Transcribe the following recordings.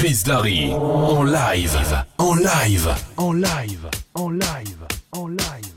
Chris Darry en live, en live, en live, en live, en live,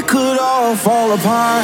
it could all fall apart.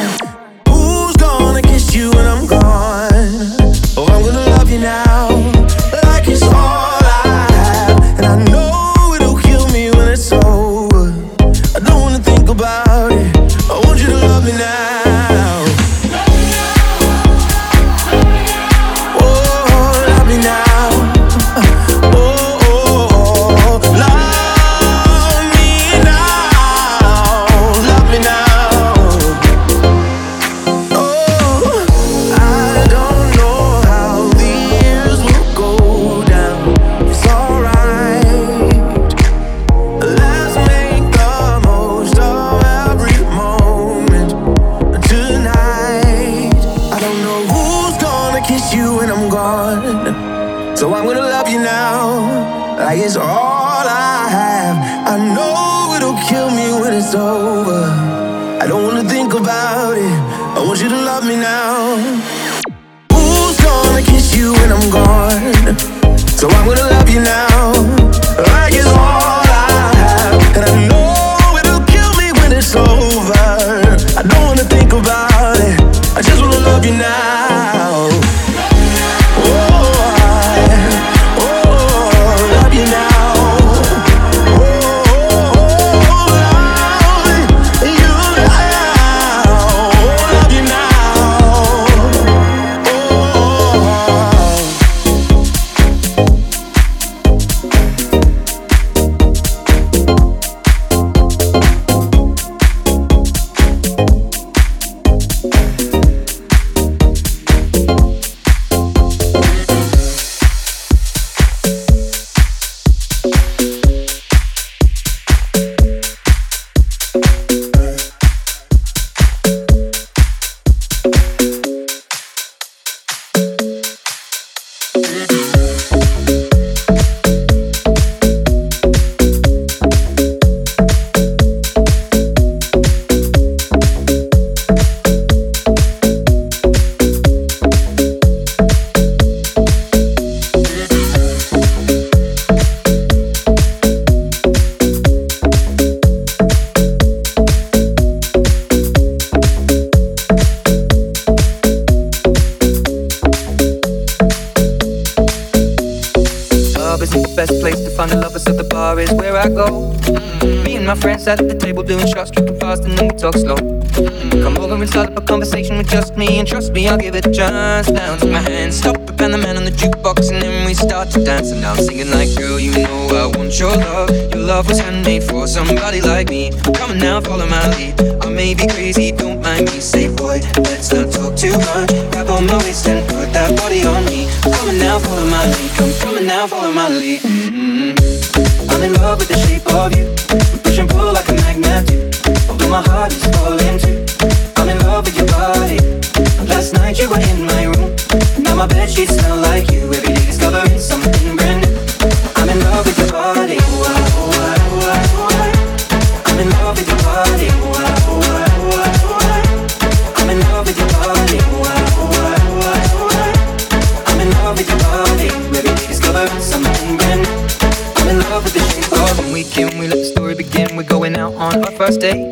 I'll give it a chance. to my hands, stop it, and the man on the jukebox, and then we start to dance. And I'm singing like, girl, you know I want your love. Your love was handmade for somebody like me. Come on now, follow my lead. I may be crazy, don't mind me. Say, boy, let's not talk too much. Grab on my waist and put that body on me. Come on now, follow my lead. Come, come on now, follow my lead. Mm-hmm. I'm in love with the shape of you. Push and pull like a magnet do. Although my heart is falling too. My bed sheets smell like you. Every day discovering something brand new. I'm in love with your body. I'm in love with your body. I'm in love with your body. I'm in love with your body. Every day discovering something brand new. I'm in love with the shape of when we can. We let the story begin. We're going out on our first date.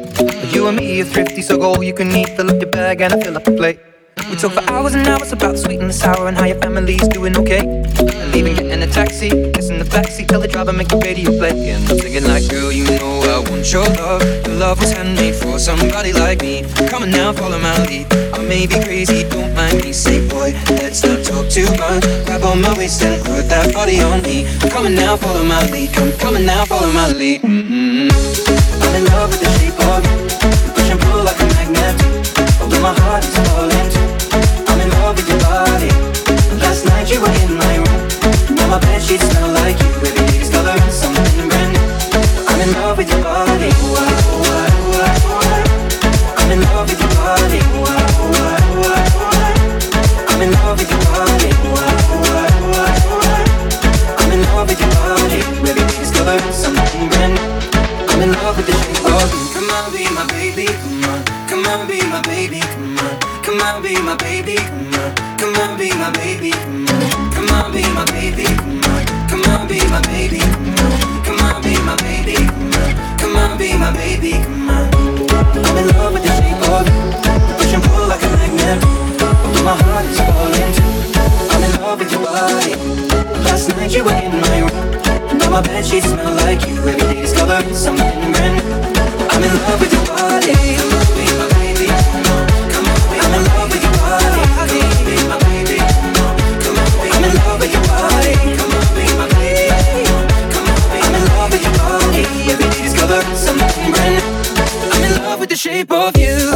You and me are thrifty, so go all you can eat. Fill up your bag and I fill up the plate. We talk for hours and hours about sweet and sour and how your family's doing okay. And leaving, getting in a taxi, kissing the backseat, tell the driver make the radio play. And I'm singing like, girl, you know I want your love. Your love was handmade for somebody like me. Come on now, follow my lead. I may be crazy, don't mind me. Say, boy, let's not talk too much. Grab on my waist and put that body on me. Come on now, follow my lead. Come on now, follow my lead. Mm-hmm. I'm in love with the shape of you. Push and pull like a magnet. Although my heart is sheets smell like you. Day discovering something brand new. I'm in love with your body. I'm in love with your body. I'm in love with your body. I'm in love with your body. Day discovering something brand new. I'm in love with the shape. Come on, be my baby. Come on, come on, be my baby. Come on, come on, be my baby. Come on. Come on, be my baby. Come on, be my baby. Be my baby. Come on, be my baby. Come on, be my baby. Come on. I'm in love with the shape of you. Push and pull like a magnet. Although my heart is falling. I'm in love with your body. Last night you were in my room. Now my bed sheets smell like you. Every day discovering something brand new. I'm in love with your body. The shape of you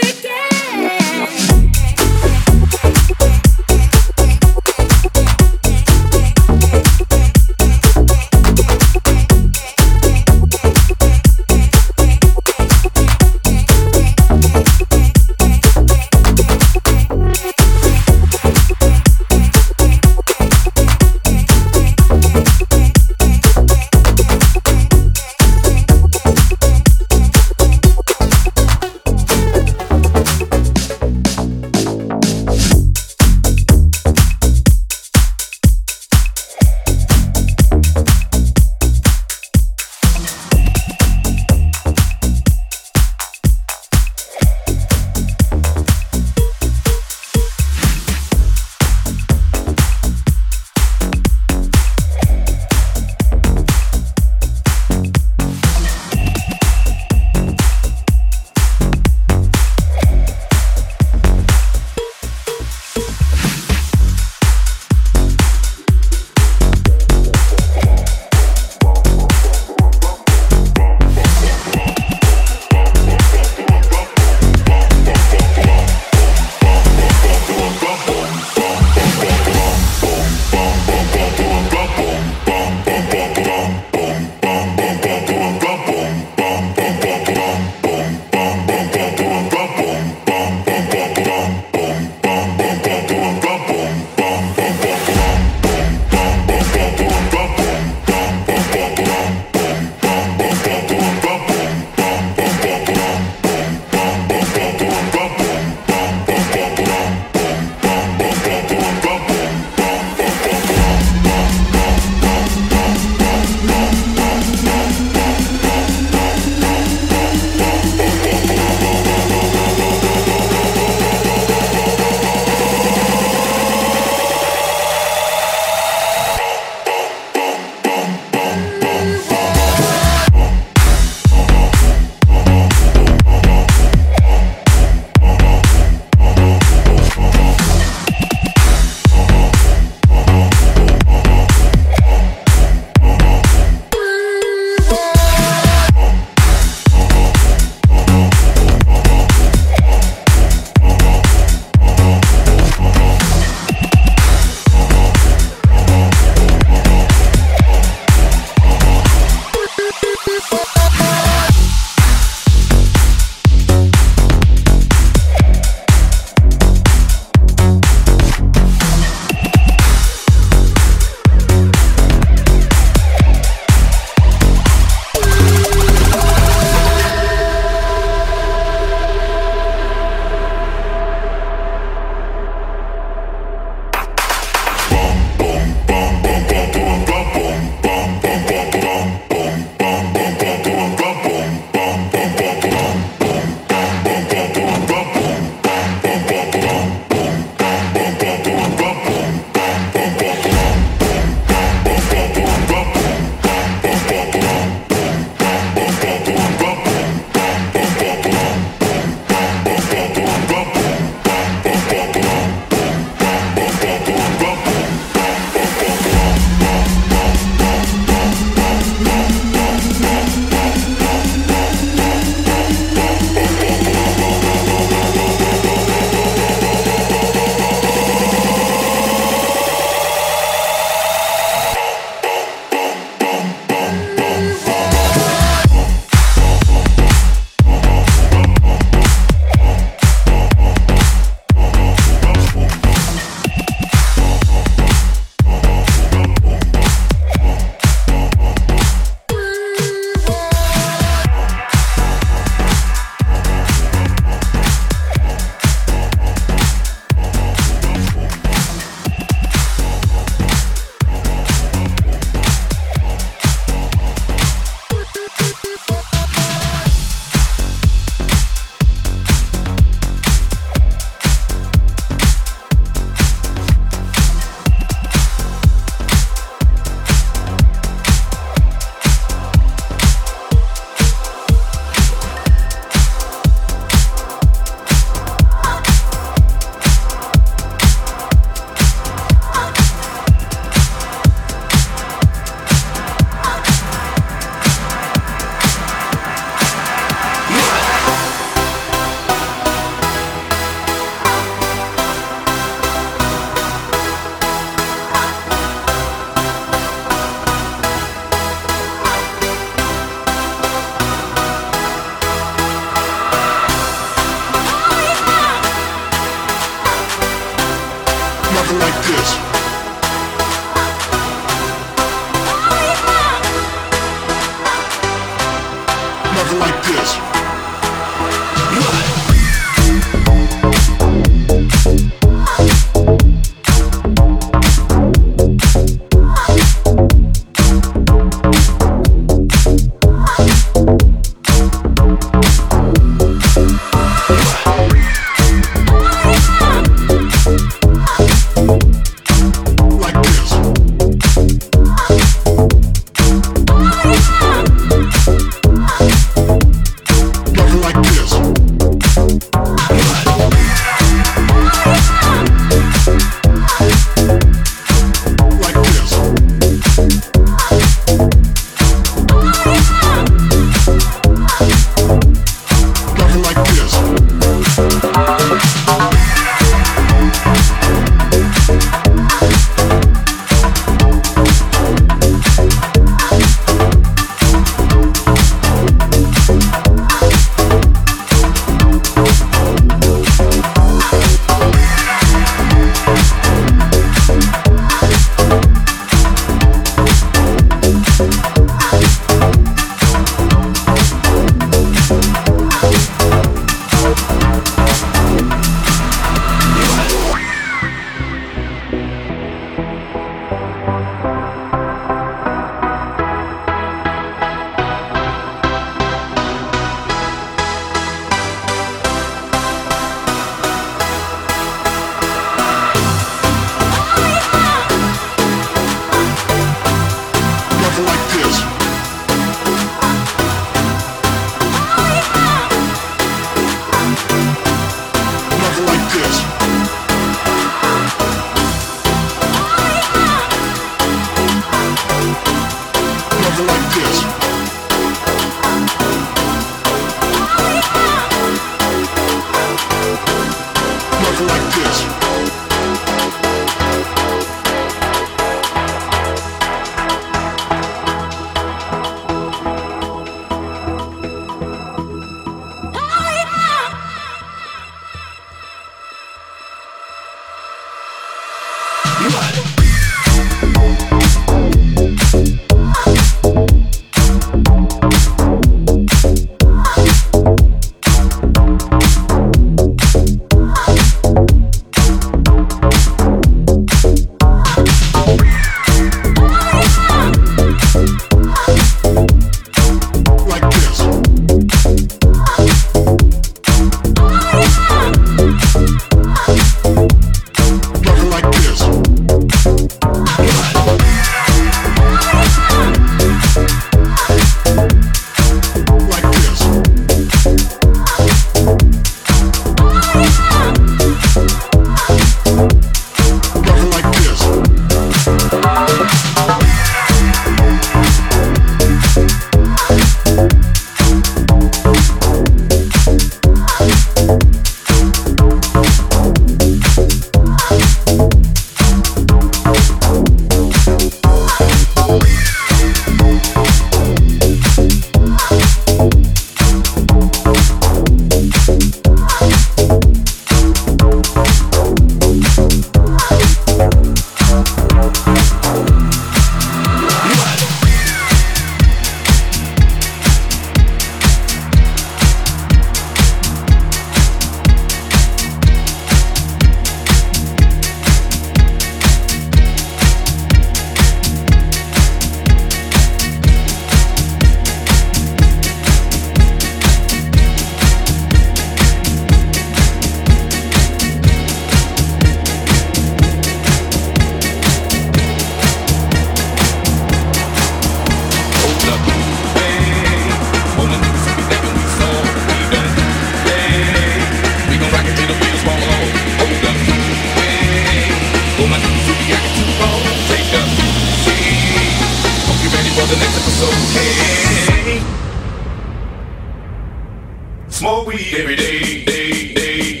Smoke weed every day, day, day.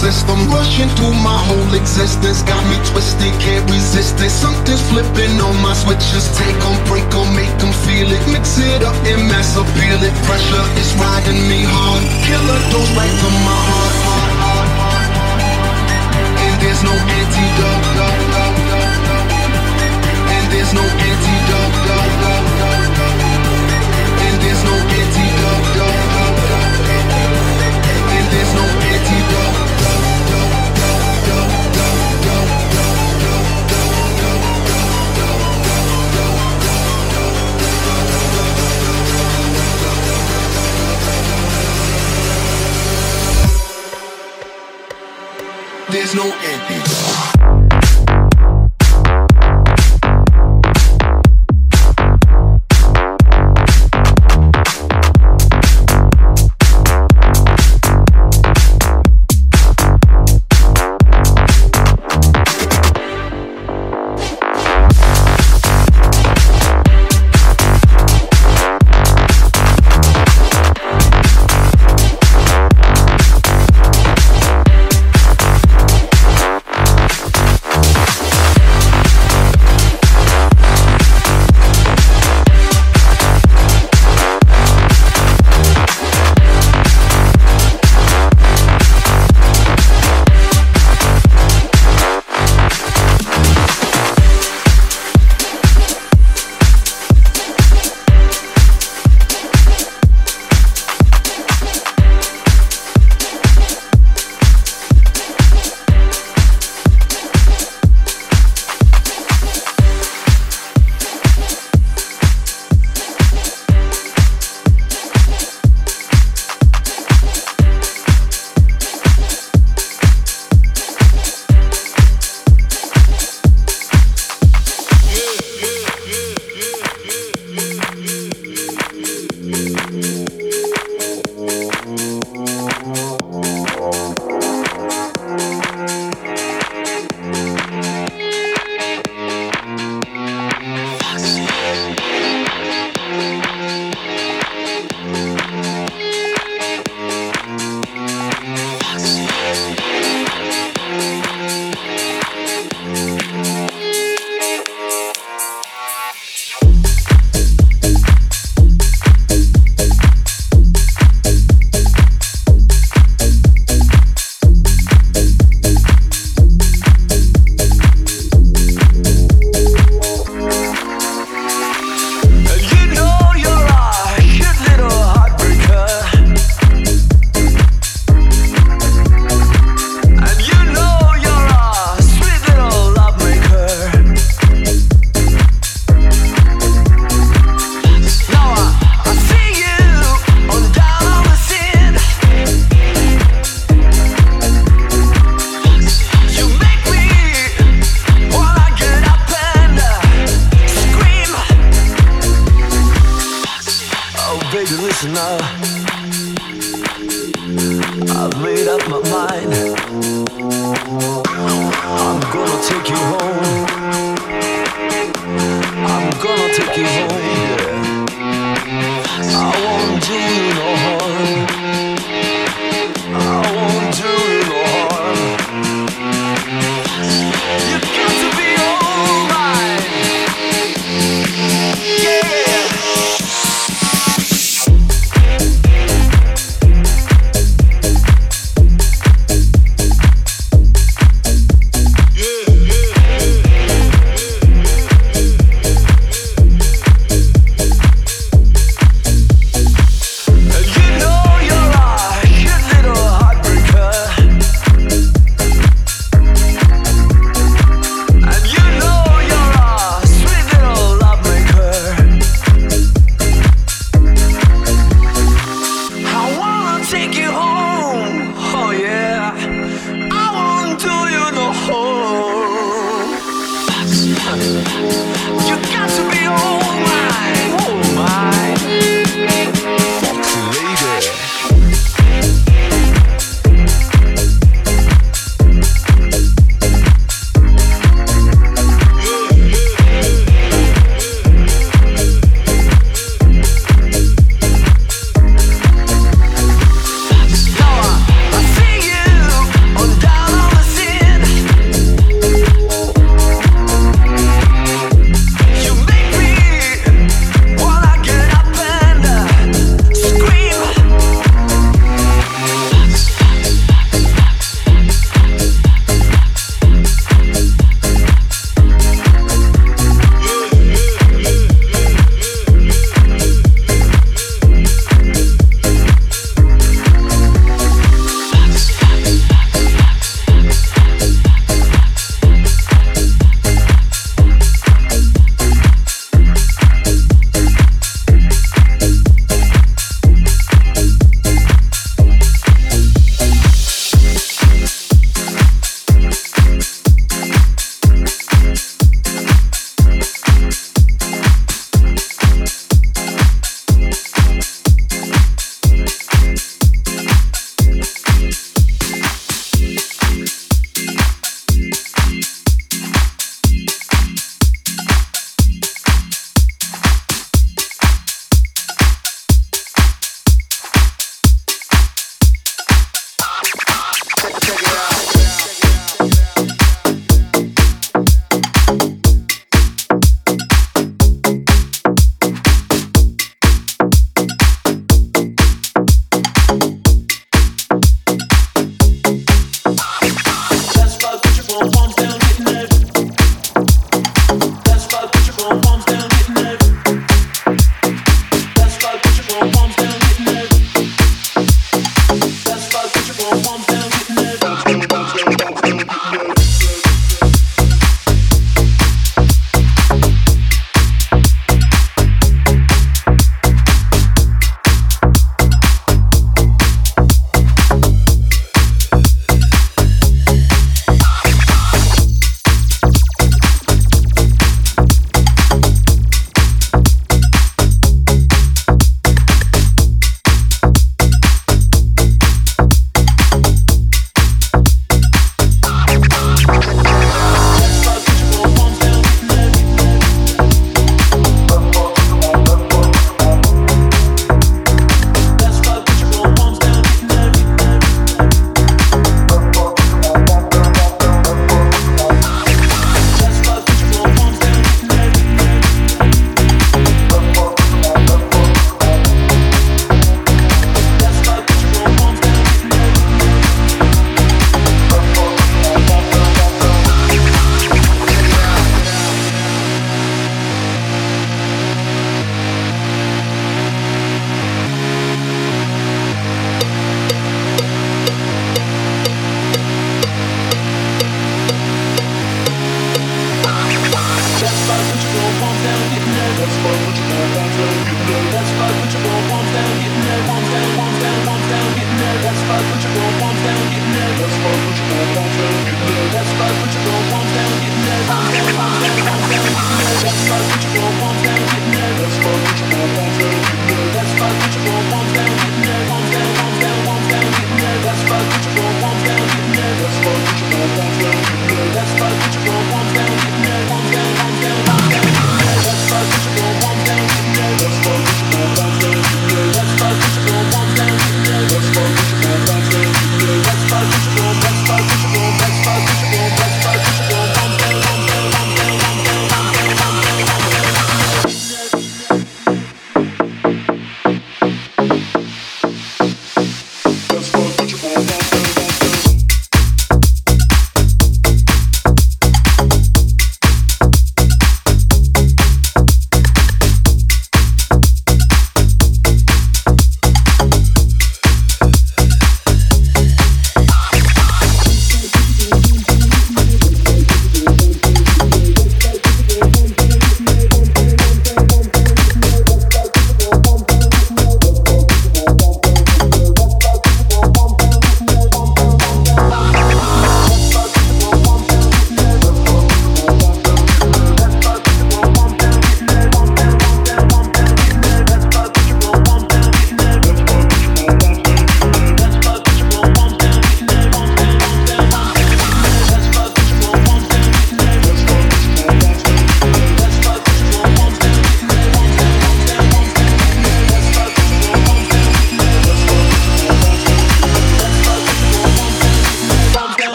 system. Rushing through my whole existence. Got me twisted, can't resist it. Something's flipping on my switches. Take on break on make them feel it. Mix it up and mass appeal it. Pressure is riding me hard. Killer dose right to my heart, heart. And there's no antidote. there's no end.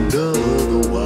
another one.